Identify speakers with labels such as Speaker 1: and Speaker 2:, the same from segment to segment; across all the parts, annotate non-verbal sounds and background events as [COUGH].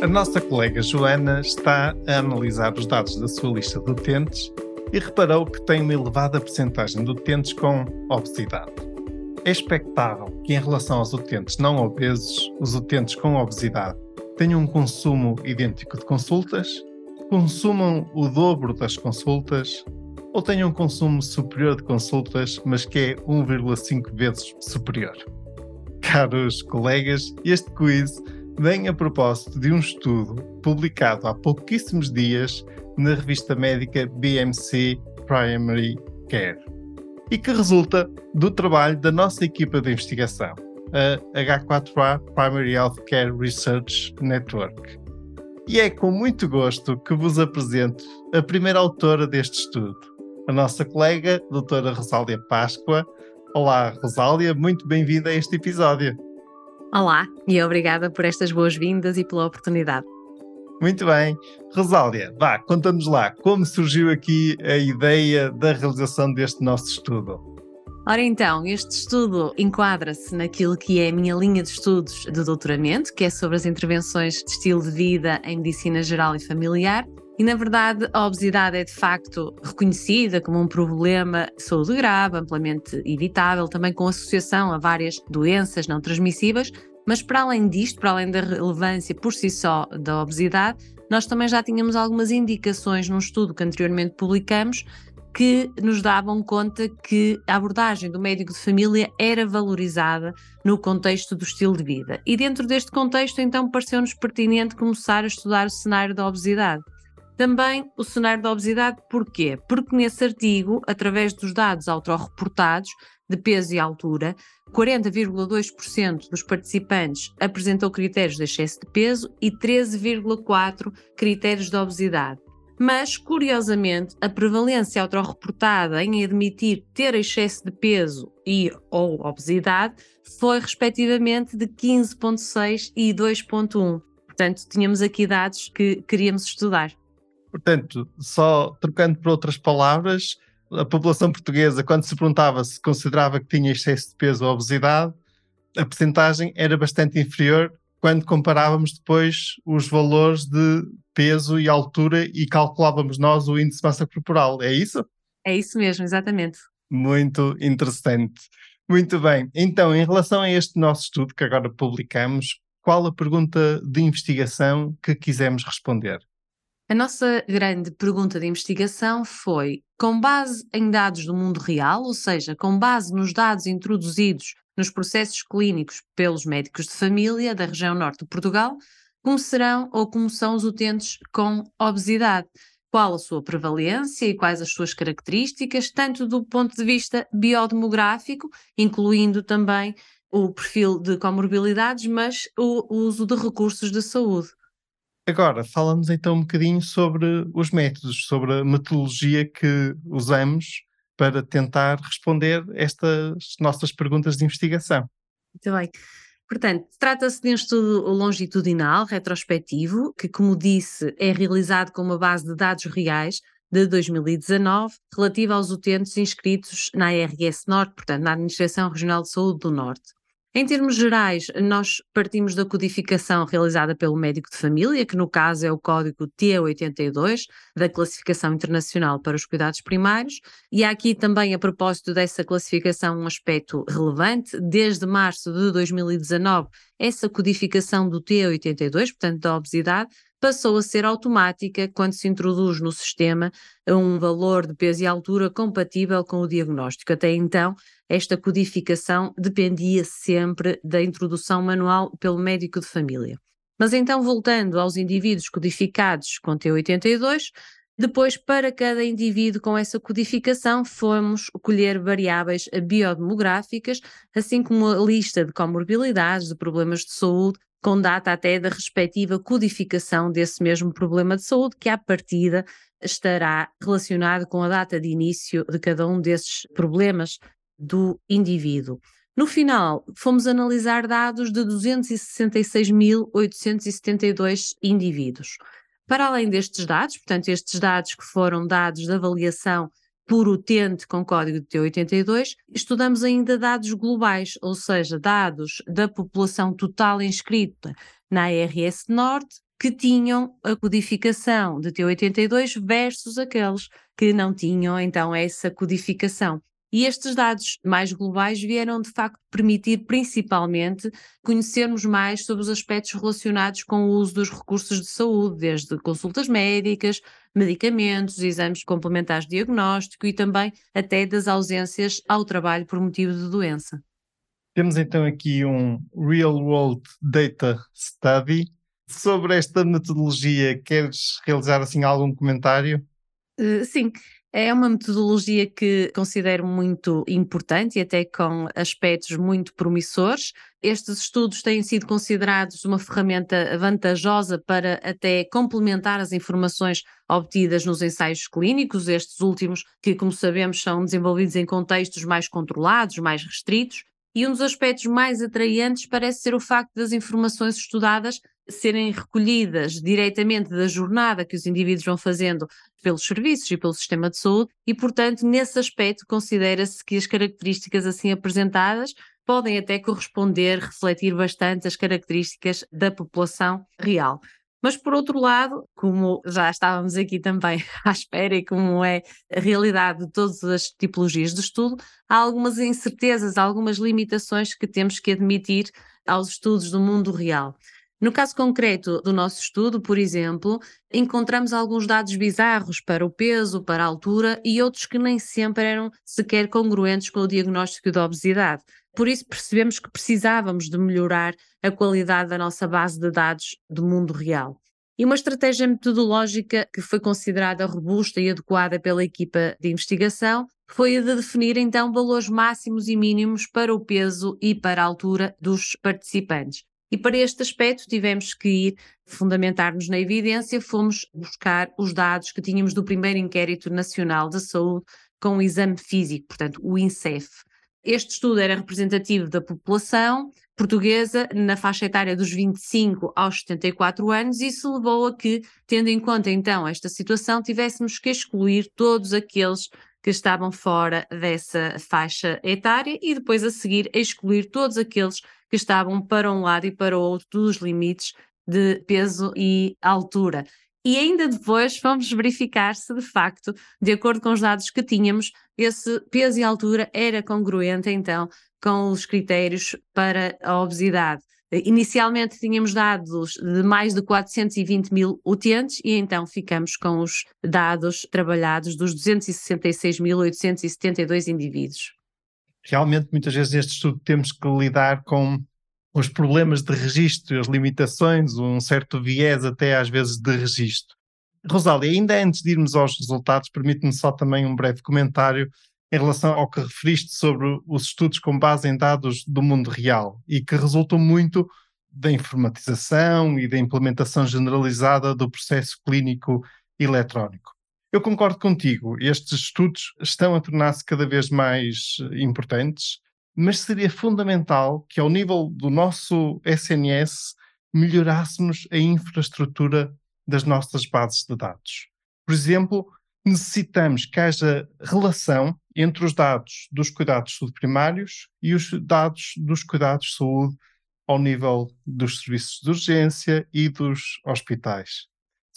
Speaker 1: A nossa colega Joana está a analisar os dados da sua lista de utentes e reparou que tem uma elevada percentagem de utentes com obesidade. É expectável que, em relação aos utentes não obesos, os utentes com obesidade tenham um consumo idêntico de consultas, consumam o dobro das consultas ou tenham um consumo superior de consultas, mas que é 1,5 vezes superior. Caros colegas, este quiz vem a propósito de um estudo publicado há pouquíssimos dias na revista médica BMC Primary Care e que resulta do trabalho da nossa equipa de investigação, a H4A Primary Healthcare Research Network. E é com muito gosto que vos apresento a primeira autora deste estudo, a nossa colega, doutora Rosália Páscoa. Olá, Rosália, muito bem-vinda a este episódio.
Speaker 2: Olá e obrigada por estas boas-vindas e pela oportunidade.
Speaker 1: Muito bem. Rosália, vá, conta-nos lá como surgiu aqui a ideia da realização deste nosso estudo.
Speaker 2: Ora então, este estudo enquadra-se naquilo que é a minha linha de estudos de doutoramento, que é sobre as intervenções de estilo de vida em medicina geral e familiar. E, na verdade, a obesidade é de facto reconhecida como um problema de saúde grave, amplamente evitável, também com associação a várias doenças não transmissíveis. Mas, para além disto, para além da relevância por si só da obesidade, nós também já tínhamos algumas indicações num estudo que anteriormente publicamos que nos davam conta que a abordagem do médico de família era valorizada no contexto do estilo de vida. E dentro deste contexto, então, pareceu-nos pertinente começar a estudar o cenário da obesidade. Também o cenário da obesidade, porquê? Porque nesse artigo, através dos dados autorreportados de peso e altura, 40,2% dos participantes apresentou critérios de excesso de peso e 13,4% critérios de obesidade. Mas, curiosamente, a prevalência autorreportada em admitir ter excesso de peso e ou obesidade foi respectivamente de 15,6 e 2,1. Portanto, tínhamos aqui dados que queríamos estudar.
Speaker 1: Portanto, só trocando por outras palavras, a população portuguesa, quando se perguntava se considerava que tinha excesso de peso ou obesidade, a percentagem era bastante inferior quando comparávamos depois os valores de peso e altura e calculávamos nós o índice de massa corporal. É isso?
Speaker 2: É isso mesmo, exatamente.
Speaker 1: Muito interessante. Muito bem. Então, em relação a este nosso estudo que agora publicamos, qual a pergunta de investigação que quisemos responder?
Speaker 2: A nossa grande pergunta de investigação foi: com base em dados do mundo real, ou seja, com base nos dados introduzidos nos processos clínicos pelos médicos de família da região norte de Portugal, como serão ou como são os utentes com obesidade? Qual a sua prevalência e quais as suas características, tanto do ponto de vista biodemográfico, incluindo também o perfil de comorbilidades, mas o uso de recursos de saúde.
Speaker 1: Agora, falamos então um bocadinho sobre os métodos, sobre a metodologia que usamos para tentar responder estas nossas perguntas de investigação.
Speaker 2: Muito bem. Portanto, trata-se de um estudo longitudinal, retrospectivo, que, como disse, é realizado com uma base de dados reais de 2019, relativa aos utentes inscritos na ARS Norte, portanto, na Administração Regional de Saúde do Norte. Em termos gerais, nós partimos da codificação realizada pelo médico de família, que no caso é o código T82 da Classificação Internacional para os Cuidados Primários, e há aqui também, a propósito dessa classificação, um aspecto relevante. Desde março de 2019, essa codificação do T82, portanto da obesidade, passou a ser automática quando se introduz no sistema um valor de peso e altura compatível com o diagnóstico. Até então, esta codificação dependia sempre da introdução manual pelo médico de família. Mas então, voltando aos indivíduos codificados com T82, Depois, para cada indivíduo com essa codificação, fomos colher variáveis biodemográficas, assim como a lista de comorbilidades, de problemas de saúde, com data até da respectiva codificação desse mesmo problema de saúde, que à partida estará relacionado com a data de início de cada um desses problemas do indivíduo. No final, fomos analisar dados de 266.872 indivíduos. Para além destes dados, portanto, estes dados que foram dados de avaliação por utente com código de T82, estudamos ainda dados globais, ou seja, dados da população total inscrita na ARS Norte que tinham a codificação de T82 versus aqueles que não tinham então essa codificação. E estes dados mais globais vieram de facto permitir principalmente conhecermos mais sobre os aspectos relacionados com o uso dos recursos de saúde, desde consultas médicas, medicamentos, exames complementares de diagnóstico e também até das ausências ao trabalho por motivo de doença.
Speaker 1: Temos então aqui um Real World Data Study. Sobre esta metodologia, queres realizar assim algum comentário?
Speaker 2: Uh, sim, é uma metodologia que considero muito importante e até com aspectos muito promissores. Estes estudos têm sido considerados uma ferramenta vantajosa para até complementar as informações obtidas nos ensaios clínicos, estes últimos que, como sabemos, são desenvolvidos em contextos mais controlados, mais restritos. E um dos aspectos mais atraentes parece ser o facto das informações estudadas serem recolhidas diretamente da jornada que os indivíduos vão fazendo pelos serviços e pelo sistema de saúde, e, portanto, nesse aspecto, considera-se que as características assim apresentadas podem até corresponder, refletir bastante as características da população real. Mas, por outro lado, como já estávamos aqui também [LAUGHS] à espera e como é a realidade de todas as tipologias de estudo, há algumas incertezas, algumas limitações que temos que admitir aos estudos do mundo real. No caso concreto do nosso estudo, por exemplo, encontramos alguns dados bizarros para o peso, para a altura e outros que nem sempre eram sequer congruentes com o diagnóstico da obesidade. Por isso percebemos que precisávamos de melhorar a qualidade da nossa base de dados do mundo real. E uma estratégia metodológica que foi considerada robusta e adequada pela equipa de investigação foi a de definir então valores máximos e mínimos para o peso e para a altura dos participantes. E para este aspecto tivemos que ir fundamentar-nos na evidência, fomos buscar os dados que tínhamos do primeiro inquérito nacional de saúde com o exame físico, portanto, o INSEF. Este estudo era representativo da população portuguesa na faixa etária dos 25 aos 74 anos, e isso levou a que, tendo em conta então esta situação, tivéssemos que excluir todos aqueles que estavam fora dessa faixa etária e depois a seguir excluir todos aqueles que estavam para um lado e para o outro dos limites de peso e altura. E ainda depois fomos verificar se de facto, de acordo com os dados que tínhamos, esse peso e altura era congruente então com os critérios para a obesidade. Inicialmente tínhamos dados de mais de 420 mil utentes e então ficamos com os dados trabalhados dos 266.872 indivíduos
Speaker 1: realmente muitas vezes neste estudo temos que lidar com os problemas de registro, as limitações, um certo viés até às vezes de registro. Rosália, ainda antes de irmos aos resultados, permite-me só também um breve comentário em relação ao que referiste sobre os estudos com base em dados do mundo real e que resultam muito da informatização e da implementação generalizada do processo clínico eletrónico. Eu concordo contigo, estes estudos estão a tornar-se cada vez mais eh, importantes, mas seria fundamental que, ao nível do nosso SNS, melhorássemos a infraestrutura das nossas bases de dados. Por exemplo, necessitamos que haja relação entre os dados dos cuidados de saúde primários e os dados dos cuidados de saúde ao nível dos serviços de urgência e dos hospitais.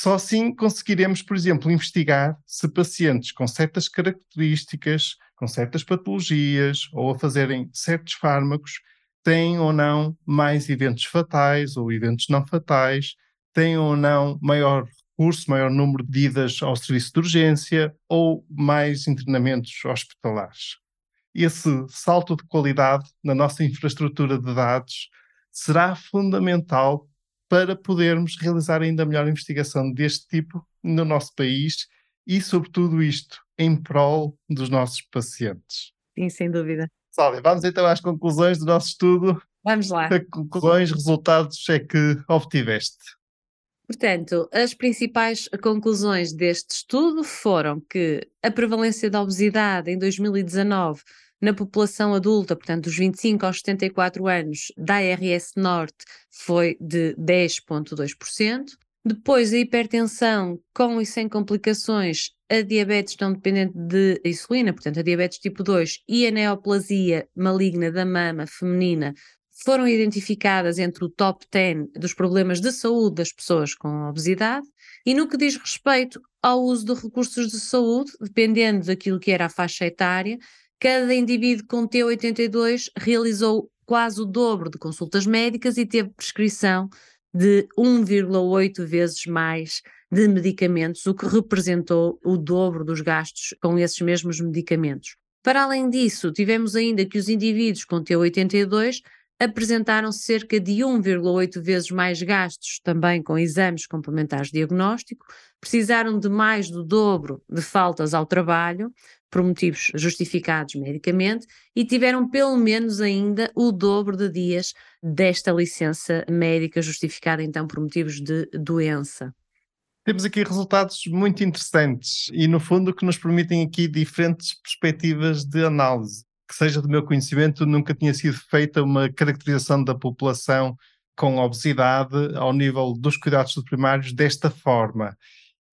Speaker 1: Só assim conseguiremos, por exemplo, investigar se pacientes com certas características, com certas patologias ou a fazerem certos fármacos têm ou não mais eventos fatais ou eventos não fatais, têm ou não maior recurso, maior número de idas ao serviço de urgência ou mais internamentos hospitalares. Esse salto de qualidade na nossa infraestrutura de dados será fundamental para podermos realizar ainda melhor investigação deste tipo no nosso país e, sobretudo, isto em prol dos nossos pacientes.
Speaker 2: Sim, sem dúvida.
Speaker 1: Sália, vamos então às conclusões do nosso estudo.
Speaker 2: Vamos lá.
Speaker 1: Que conclusões, resultados é que obtiveste?
Speaker 2: Portanto, as principais conclusões deste estudo foram que a prevalência da obesidade em 2019 na população adulta, portanto, dos 25 aos 74 anos, da ARS Norte foi de 10,2%. Depois, a hipertensão com e sem complicações, a diabetes não dependente de insulina, portanto, a diabetes tipo 2 e a neoplasia maligna da mama feminina foram identificadas entre o top 10 dos problemas de saúde das pessoas com obesidade. E no que diz respeito ao uso de recursos de saúde, dependendo daquilo que era a faixa etária, cada indivíduo com T82 realizou quase o dobro de consultas médicas e teve prescrição de 1,8 vezes mais de medicamentos, o que representou o dobro dos gastos com esses mesmos medicamentos. Para além disso, tivemos ainda que os indivíduos com T82 apresentaram cerca de 1,8 vezes mais gastos também com exames complementares de diagnóstico, precisaram de mais do dobro de faltas ao trabalho, por motivos justificados medicamente, e tiveram pelo menos ainda o dobro de dias desta licença médica justificada então por motivos de doença.
Speaker 1: Temos aqui resultados muito interessantes e, no fundo, que nos permitem aqui diferentes perspectivas de análise que seja do meu conhecimento, nunca tinha sido feita uma caracterização da população com obesidade ao nível dos cuidados primários desta forma.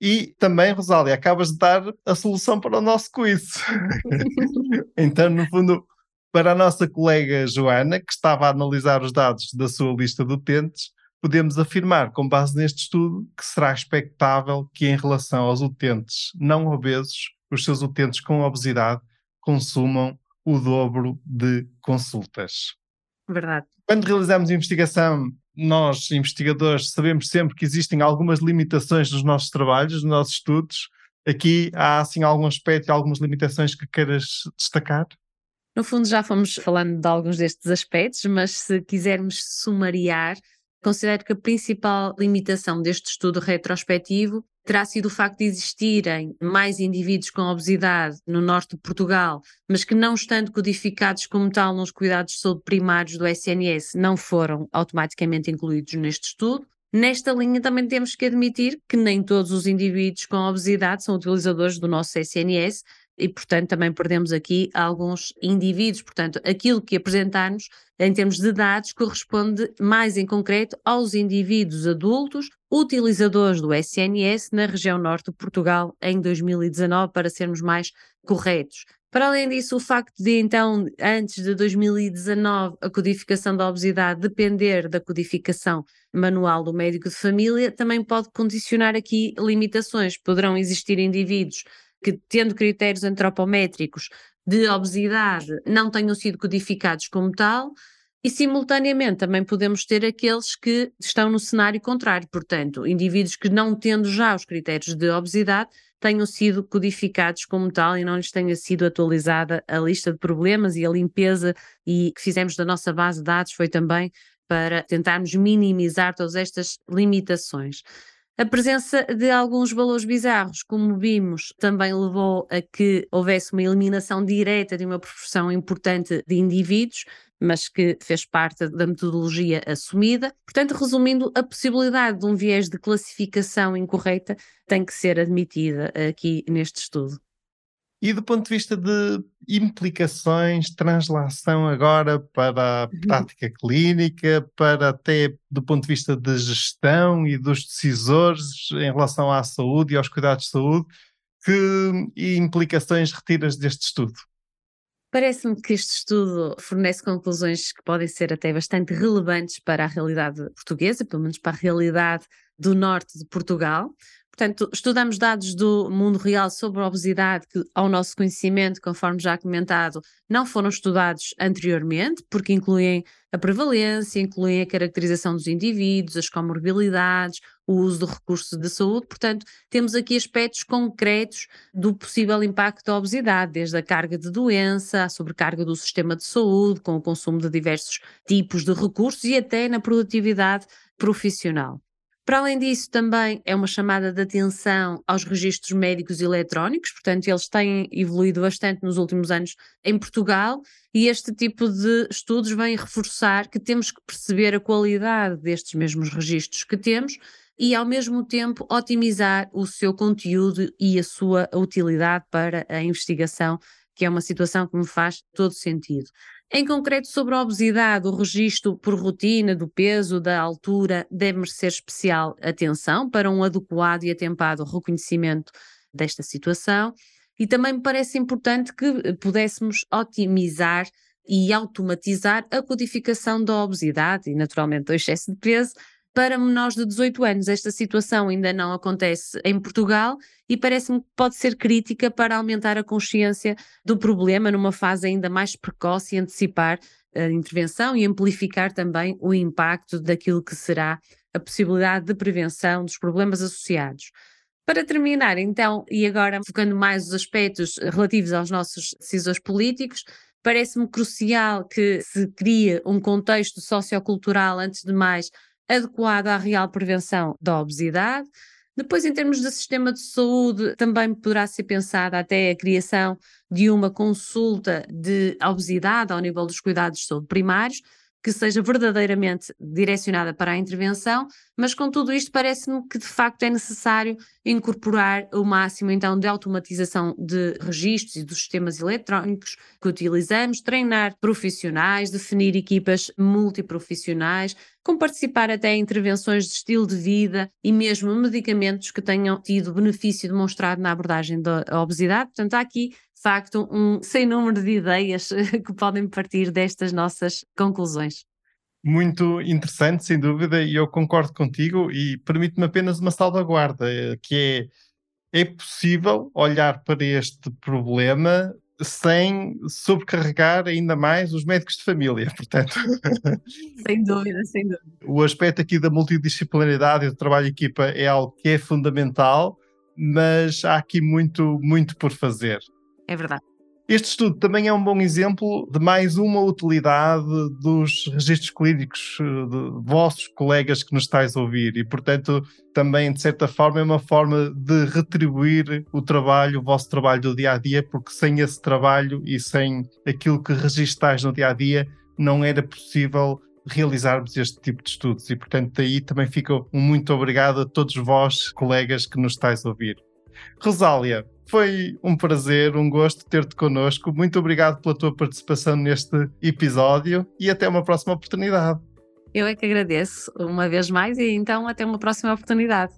Speaker 1: E também, Rosália, acabas de dar a solução para o nosso quiz. [LAUGHS] então, no fundo, para a nossa colega Joana, que estava a analisar os dados da sua lista de utentes, podemos afirmar, com base neste estudo, que será expectável que, em relação aos utentes não obesos, os seus utentes com obesidade consumam o dobro de consultas.
Speaker 2: Verdade.
Speaker 1: Quando realizamos investigação, nós, investigadores, sabemos sempre que existem algumas limitações nos nossos trabalhos, nos nossos estudos. Aqui há, assim, algum aspecto e algumas limitações que queiras destacar?
Speaker 2: No fundo, já fomos falando de alguns destes aspectos, mas se quisermos sumariar, considero que a principal limitação deste estudo retrospectivo terá sido o facto de existirem mais indivíduos com obesidade no norte de Portugal, mas que não estando codificados como tal nos cuidados de saúde primários do SNS, não foram automaticamente incluídos neste estudo. Nesta linha também temos que admitir que nem todos os indivíduos com obesidade são utilizadores do nosso SNS e, portanto, também perdemos aqui alguns indivíduos. Portanto, aquilo que apresentarmos em termos de dados corresponde mais em concreto aos indivíduos adultos utilizadores do SNS na região norte de Portugal em 2019, para sermos mais corretos. Para além disso, o facto de então, antes de 2019, a codificação da obesidade depender da codificação manual do médico de família, também pode condicionar aqui limitações. Poderão existir indivíduos que, tendo critérios antropométricos de obesidade, não tenham sido codificados como tal, e, simultaneamente, também podemos ter aqueles que estão no cenário contrário, portanto, indivíduos que, não tendo já os critérios de obesidade, tenham sido codificados como tal e não lhes tenha sido atualizada a lista de problemas e a limpeza e que fizemos da nossa base de dados foi também para tentarmos minimizar todas estas limitações. A presença de alguns valores bizarros, como vimos, também levou a que houvesse uma eliminação direta de uma proporção importante de indivíduos, mas que fez parte da metodologia assumida. Portanto, resumindo, a possibilidade de um viés de classificação incorreta tem que ser admitida aqui neste estudo.
Speaker 1: E do ponto de vista de implicações, translação agora para a uhum. prática clínica, para até do ponto de vista de gestão e dos decisores em relação à saúde e aos cuidados de saúde, que implicações retiras deste estudo?
Speaker 2: Parece-me que este estudo fornece conclusões que podem ser até bastante relevantes para a realidade portuguesa, pelo menos para a realidade do norte de Portugal. Portanto, estudamos dados do mundo real sobre a obesidade que, ao nosso conhecimento, conforme já comentado, não foram estudados anteriormente, porque incluem a prevalência, incluem a caracterização dos indivíduos, as comorbilidades, o uso de recursos de saúde. Portanto, temos aqui aspectos concretos do possível impacto da obesidade, desde a carga de doença, a sobrecarga do sistema de saúde, com o consumo de diversos tipos de recursos e até na produtividade profissional. Para além disso, também é uma chamada de atenção aos registros médicos eletrónicos, portanto, eles têm evoluído bastante nos últimos anos em Portugal e este tipo de estudos vem reforçar que temos que perceber a qualidade destes mesmos registros que temos e, ao mesmo tempo, otimizar o seu conteúdo e a sua utilidade para a investigação, que é uma situação que me faz todo sentido. Em concreto, sobre a obesidade, o registro por rotina do peso, da altura, deve merecer especial atenção para um adequado e atempado reconhecimento desta situação. E também me parece importante que pudéssemos otimizar e automatizar a codificação da obesidade e, naturalmente, do excesso de peso para menores de 18 anos. Esta situação ainda não acontece em Portugal e parece-me que pode ser crítica para aumentar a consciência do problema numa fase ainda mais precoce e antecipar a intervenção e amplificar também o impacto daquilo que será a possibilidade de prevenção dos problemas associados. Para terminar, então, e agora focando mais os aspectos relativos aos nossos decisores políticos, parece-me crucial que se crie um contexto sociocultural, antes de mais, adequado à real prevenção da obesidade. Depois, em termos de sistema de saúde, também poderá ser pensada até a criação de uma consulta de obesidade ao nível dos cuidados de saúde primários, que seja verdadeiramente direcionada para a intervenção, mas com tudo isto parece-me que de facto é necessário incorporar o máximo então de automatização de registros e dos sistemas eletrónicos que utilizamos, treinar profissionais, definir equipas multiprofissionais, com participar até em intervenções de estilo de vida e mesmo medicamentos que tenham tido benefício demonstrado na abordagem da obesidade. Portanto, há aqui facto, um sem número de ideias [LAUGHS] que podem partir destas nossas conclusões.
Speaker 1: Muito interessante, sem dúvida, e eu concordo contigo e permite-me apenas uma salvaguarda, eh, que é, é possível olhar para este problema sem sobrecarregar ainda mais os médicos de família, portanto.
Speaker 2: Sem dúvida, sem dúvida.
Speaker 1: O aspecto aqui da multidisciplinaridade e do trabalho de equipa é algo que é fundamental, mas há aqui muito, muito por fazer.
Speaker 2: É verdade.
Speaker 1: Este estudo também é um bom exemplo de mais uma utilidade dos registros clínicos eh, de vossos colegas que nos estáis a ouvir e, portanto, também, de certa forma, é uma forma de retribuir o trabalho, o vosso trabalho do dia a dia, porque sem esse trabalho e sem aquilo que registais no dia a dia, não era possível realizarmos este tipo de estudos. E, portanto, daí também fica um muito obrigado a todos vós, colegas que nos estáis a ouvir. Rosália, foi um prazer, um gosto ter-te connosco. Muito obrigado pela tua participação neste episódio e até uma próxima oportunidade.
Speaker 2: Eu é que agradeço uma vez mais e então até uma próxima oportunidade.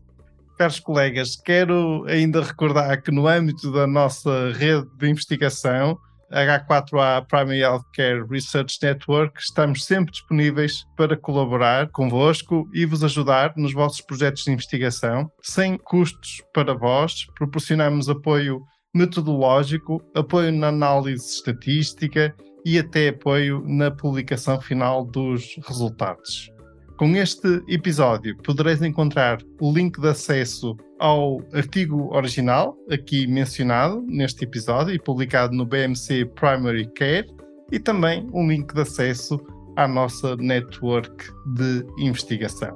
Speaker 1: Caros colegas, quero ainda recordar que no âmbito da nossa rede de investigação, H4A Primary Healthcare Research Network, estamos sempre disponíveis para colaborar convosco e vos ajudar nos vossos projetos de investigação, sem custos para vós. Proporcionamos apoio metodológico, apoio na análise estatística e até apoio na publicação final dos resultados. Com este episódio podereis encontrar o link de acesso ao artigo original, aqui mencionado neste episódio e publicado no BMC Primary Care, e também um link de acesso à nossa network de investigação.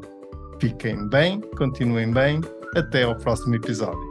Speaker 1: Fiquem bem, continuem bem, até ao próximo episódio.